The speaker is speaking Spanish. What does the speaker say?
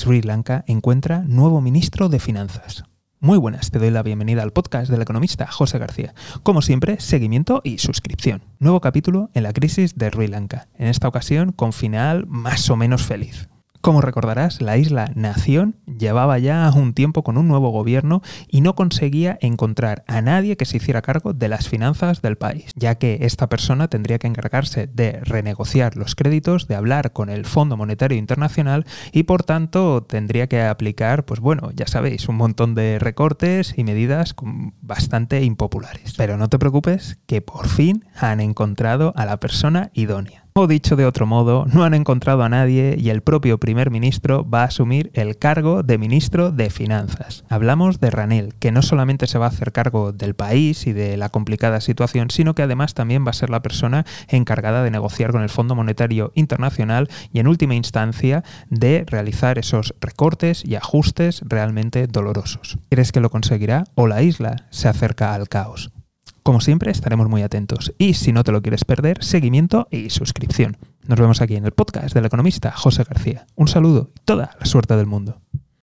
Sri Lanka encuentra nuevo ministro de Finanzas. Muy buenas, te doy la bienvenida al podcast del economista José García. Como siempre, seguimiento y suscripción. Nuevo capítulo en la crisis de Sri Lanka, en esta ocasión con final más o menos feliz. Como recordarás, la isla Nación llevaba ya un tiempo con un nuevo gobierno y no conseguía encontrar a nadie que se hiciera cargo de las finanzas del país, ya que esta persona tendría que encargarse de renegociar los créditos, de hablar con el Fondo Monetario Internacional y por tanto tendría que aplicar, pues bueno, ya sabéis, un montón de recortes y medidas bastante impopulares. Pero no te preocupes, que por fin han encontrado a la persona idónea. O dicho de otro modo, no han encontrado a nadie y el propio primer ministro va a asumir el cargo de ministro de Finanzas. Hablamos de Ranel, que no solamente se va a hacer cargo del país y de la complicada situación, sino que además también va a ser la persona encargada de negociar con el Fondo Monetario Internacional y en última instancia de realizar esos recortes y ajustes realmente dolorosos. ¿Crees que lo conseguirá o la isla se acerca al caos? Como siempre, estaremos muy atentos. Y si no te lo quieres perder, seguimiento y suscripción. Nos vemos aquí en el podcast del economista José García. Un saludo y toda la suerte del mundo.